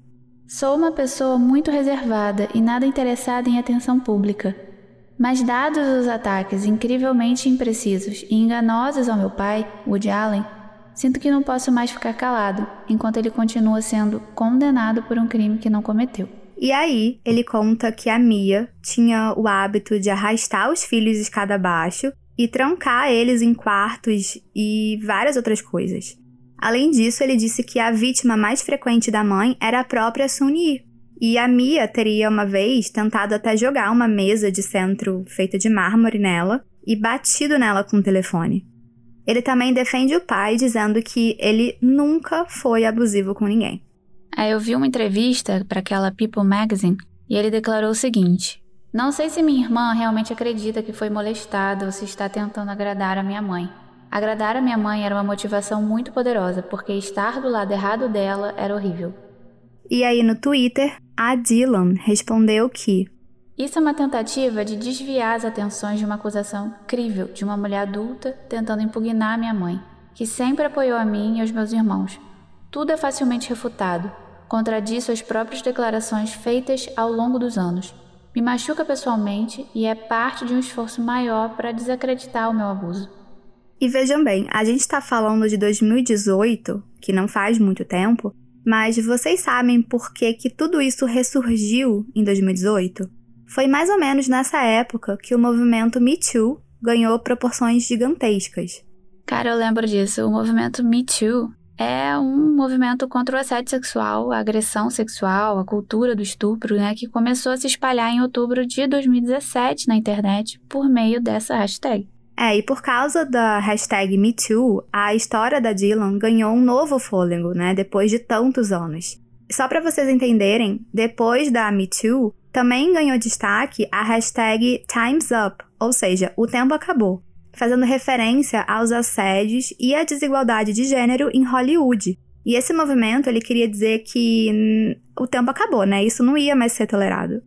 Sou uma pessoa muito reservada e nada interessada em atenção pública. Mas dados os ataques incrivelmente imprecisos e enganosos ao meu pai, Woody Allen, sinto que não posso mais ficar calado enquanto ele continua sendo condenado por um crime que não cometeu. E aí, ele conta que a Mia tinha o hábito de arrastar os filhos escada abaixo e trancar eles em quartos e várias outras coisas. Além disso, ele disse que a vítima mais frequente da mãe era a própria Suni. E a Mia teria uma vez tentado até jogar uma mesa de centro feita de mármore nela e batido nela com o telefone. Ele também defende o pai, dizendo que ele nunca foi abusivo com ninguém. Aí eu vi uma entrevista para aquela People Magazine e ele declarou o seguinte: Não sei se minha irmã realmente acredita que foi molestada ou se está tentando agradar a minha mãe. Agradar a minha mãe era uma motivação muito poderosa, porque estar do lado errado dela era horrível. E aí no Twitter, a Dylan respondeu que isso é uma tentativa de desviar as atenções de uma acusação crível de uma mulher adulta tentando impugnar minha mãe, que sempre apoiou a mim e aos meus irmãos. Tudo é facilmente refutado, contradiz suas próprias declarações feitas ao longo dos anos. Me machuca pessoalmente e é parte de um esforço maior para desacreditar o meu abuso. E vejam bem, a gente está falando de 2018, que não faz muito tempo, mas vocês sabem por que, que tudo isso ressurgiu em 2018? Foi mais ou menos nessa época que o movimento Me Too ganhou proporções gigantescas. Cara, eu lembro disso. O movimento Me Too é um movimento contra o assédio sexual, a agressão sexual, a cultura do estupro, né, que começou a se espalhar em outubro de 2017 na internet por meio dessa hashtag. É, e por causa da hashtag MeToo, a história da Dylan ganhou um novo fôlego, né, depois de tantos anos. Só para vocês entenderem, depois da MeToo, também ganhou destaque a hashtag Time's Up, ou seja, o tempo acabou, fazendo referência aos assédios e à desigualdade de gênero em Hollywood. E esse movimento ele queria dizer que hum, o tempo acabou, né? Isso não ia mais ser tolerado.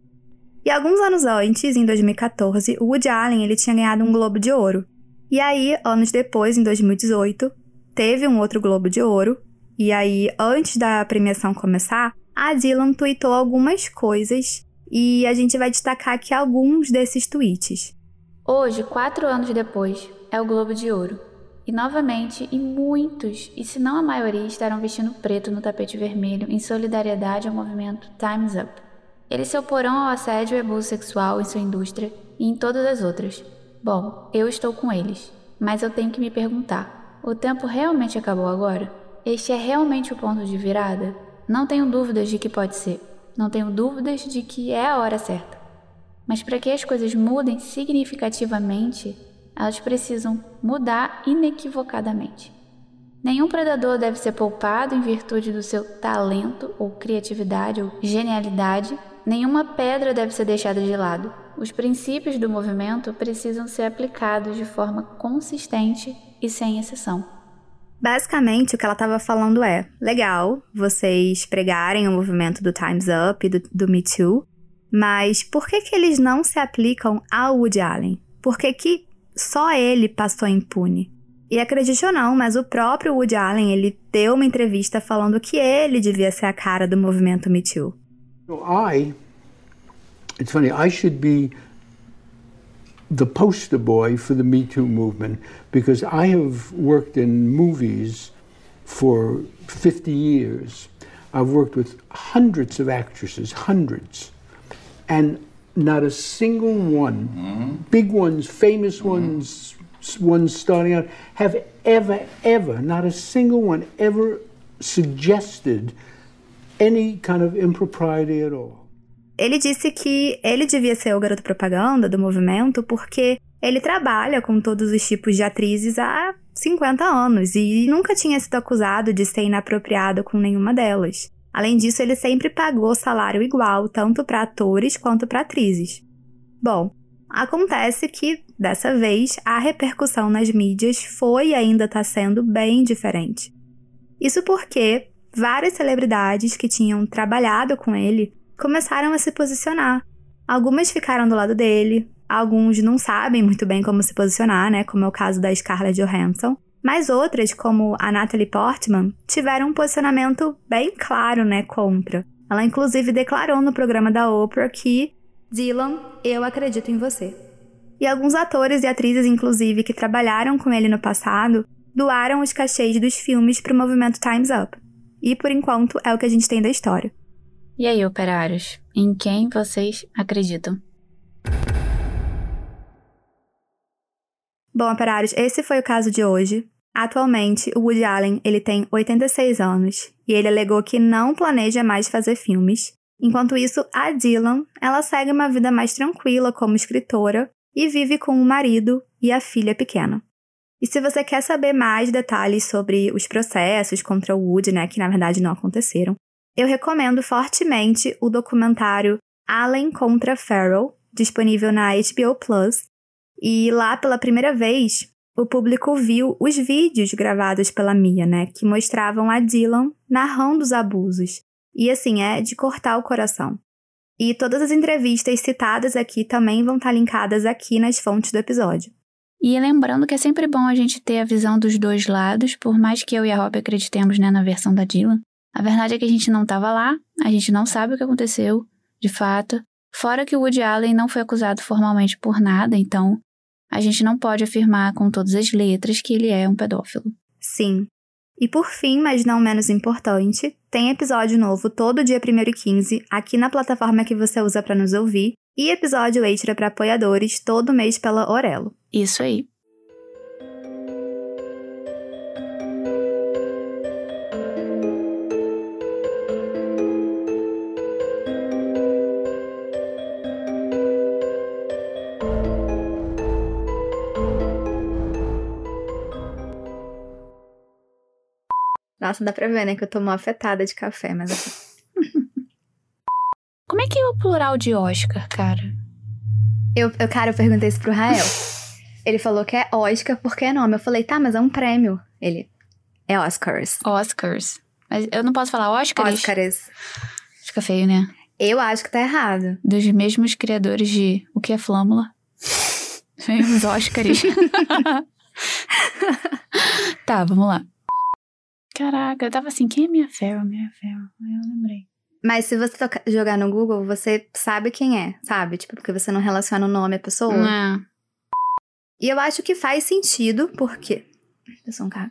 E alguns anos antes, em 2014, o Woody Allen ele tinha ganhado um Globo de Ouro. E aí, anos depois, em 2018, teve um outro Globo de Ouro. E aí, antes da premiação começar, a Dylan tweetou algumas coisas e a gente vai destacar aqui alguns desses tweets. Hoje, quatro anos depois, é o Globo de Ouro. E novamente, e muitos, e se não a maioria, estarão vestindo preto no tapete vermelho em solidariedade ao movimento Time's Up. Eles se oporão ao assédio e abuso sexual em sua indústria e em todas as outras. Bom, eu estou com eles, mas eu tenho que me perguntar: o tempo realmente acabou agora? Este é realmente o ponto de virada? Não tenho dúvidas de que pode ser. Não tenho dúvidas de que é a hora certa. Mas para que as coisas mudem significativamente, elas precisam mudar inequivocadamente. Nenhum predador deve ser poupado em virtude do seu talento ou criatividade ou genialidade. Nenhuma pedra deve ser deixada de lado. Os princípios do movimento precisam ser aplicados de forma consistente e sem exceção. Basicamente, o que ela estava falando é: legal vocês pregarem o movimento do Time's Up e do, do Me Too, mas por que, que eles não se aplicam ao Woody Allen? Por que, que só ele passou impune? E acredite ou não, mas o próprio Woody Allen ele deu uma entrevista falando que ele devia ser a cara do movimento Me Too. I, it's funny, I should be the poster boy for the Me Too movement because I have worked in movies for 50 years. I've worked with hundreds of actresses, hundreds, and not a single one, mm-hmm. big ones, famous mm-hmm. ones, ones starting out, have ever, ever, not a single one ever suggested any kind of impropriety at all. Ele disse que ele devia ser o garoto propaganda do movimento porque ele trabalha com todos os tipos de atrizes há 50 anos e nunca tinha sido acusado de ser inapropriado com nenhuma delas. Além disso, ele sempre pagou salário igual tanto para atores quanto para atrizes. Bom, acontece que dessa vez a repercussão nas mídias foi e ainda está sendo bem diferente. Isso porque várias celebridades que tinham trabalhado com ele começaram a se posicionar. Algumas ficaram do lado dele, alguns não sabem muito bem como se posicionar, né, como é o caso da Scarlett Johansson. Mas outras, como a Natalie Portman, tiveram um posicionamento bem claro, né, contra. Ela inclusive declarou no programa da Oprah que Dylan, eu acredito em você. E alguns atores e atrizes, inclusive, que trabalharam com ele no passado, doaram os cachês dos filmes para o movimento Time's Up. E por enquanto é o que a gente tem da história. E aí, operários, em quem vocês acreditam? Bom, operários, esse foi o caso de hoje. Atualmente, o Woody Allen ele tem 86 anos e ele alegou que não planeja mais fazer filmes. Enquanto isso, a Dylan, ela segue uma vida mais tranquila como escritora e vive com o marido e a filha pequena. E se você quer saber mais detalhes sobre os processos contra o Woody, né, que na verdade não aconteceram, eu recomendo fortemente o documentário Allen contra Farrell, disponível na HBO Plus, e lá, pela primeira vez, o público viu os vídeos gravados pela Mia, né? Que mostravam a Dylan narrando os abusos. E assim, é de cortar o coração. E todas as entrevistas citadas aqui também vão estar linkadas aqui nas fontes do episódio. E lembrando que é sempre bom a gente ter a visão dos dois lados, por mais que eu e a Rob acreditemos né, na versão da Dylan. A verdade é que a gente não estava lá, a gente não sabe o que aconteceu, de fato. Fora que o Woody Allen não foi acusado formalmente por nada, então a gente não pode afirmar com todas as letras que ele é um pedófilo. Sim. E por fim, mas não menos importante, tem episódio novo todo dia 1 e 15 aqui na plataforma que você usa para nos ouvir e episódio extra para apoiadores todo mês pela Orelo. Isso aí. Nossa, dá pra ver, né, que eu tô uma afetada de café, mas. Assim. Como é que é o plural de Oscar, cara? Eu, eu, cara, eu perguntei isso pro Rael. Ele falou que é Oscar porque é nome. Eu falei, tá, mas é um prêmio. Ele, é Oscars. Oscars. Mas eu não posso falar Oscars? Oscars. Fica feio, né? Eu acho que tá errado. Dos mesmos criadores de O que é Flâmula. Os Oscars. tá, vamos lá. Caraca, eu tava assim, quem é minha Farrell? Minha Farrell. Eu lembrei. Mas se você jogar no Google, você sabe quem é, sabe? Tipo, porque você não relaciona o nome à pessoa. Não. E eu acho que faz sentido, porque. Eu sou um cara.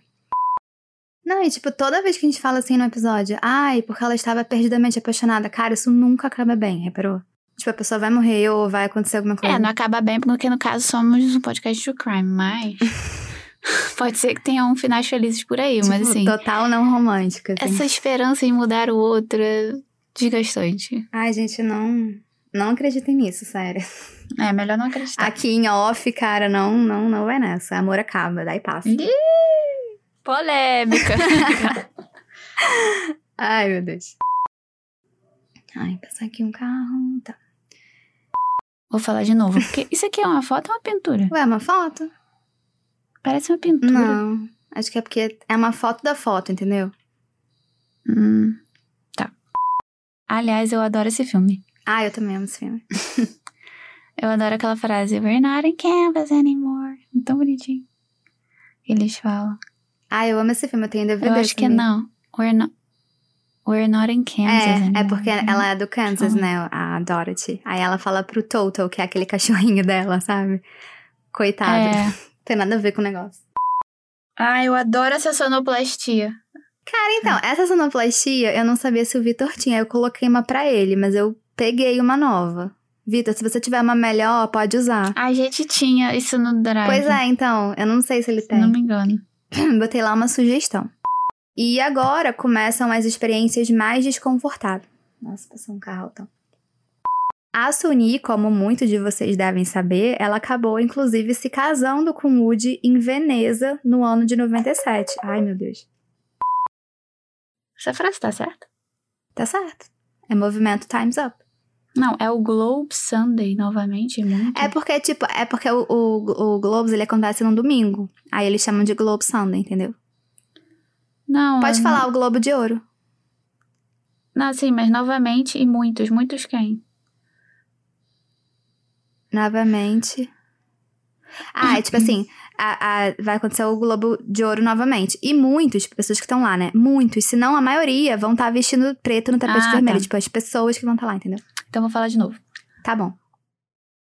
Não, e tipo, toda vez que a gente fala assim no episódio, ai, porque ela estava perdidamente apaixonada, cara, isso nunca acaba bem, reparou? Tipo, a pessoa vai morrer ou vai acontecer alguma coisa. É, não acaba bem, porque no caso somos um podcast de crime, mas. Pode ser que tenha um finais felizes por aí, tipo, mas assim. Total não romântica. Assim. Essa esperança em mudar o outro é desgastante. Ai, gente, não. Não acreditem nisso, sério. É, melhor não acreditar. Aqui em off, cara, não, não, não vai nessa. Amor acaba, daí passa. Polêmica. Ai, meu Deus. Ai, passar aqui um carro. Tá. Vou falar de novo. Porque isso aqui é uma foto ou uma pintura? Ué, é uma foto? Parece uma pintura. Não, acho que é porque é uma foto da foto, entendeu? Hum. Aliás, eu adoro esse filme. Ah, eu também amo esse filme. eu adoro aquela frase, We're not in Canvas anymore. Tão bonitinho. Eles falam. Ah, eu amo esse filme, eu tenho DVD Eu acho também. que não. We're not, we're not in Kansas É, anymore. é porque ela é do Kansas, Oh. né? A Dorothy. Aí ela fala pro Toto, que é aquele cachorrinho dela, sabe? Coitado. É. Tem nada a ver com o negócio. Ah, eu adoro essa sonoplastia. Cara, então, essa sonoplastia, eu não sabia se o Vitor tinha. Eu coloquei uma pra ele, mas eu peguei uma nova. Vitor, se você tiver uma melhor, pode usar. A gente tinha isso no Drive. Pois é, então, eu não sei se ele Se tem. não me engano. Botei lá uma sugestão. E agora começam as experiências mais desconfortáveis. Nossa, passou um carro, então. A Suni, como muitos de vocês devem saber, ela acabou inclusive se casando com Woody em Veneza no ano de 97. Ai, meu Deus. Essa frase tá certa? Tá certo. É movimento Time's Up. Não, é o Globe Sunday novamente, muito. É porque, tipo, é porque o, o, o Globes ele acontece no domingo. Aí eles chamam de Globe Sunday, entendeu? Não, Pode é- falar o Globo de Ouro. Não, sim, mas novamente e muitos. Muitos quem? Novamente. Ah, é tipo assim, a, a- vai acontecer o Globo de Ouro novamente. E muitos, pessoas que estão lá, né? Muitos, se não a maioria, vão estar vestindo preto no tapete Ah, vermelho. tá. Tipo, as pessoas que vão estar lá, entendeu? Então vou falar de novo. Tá bom.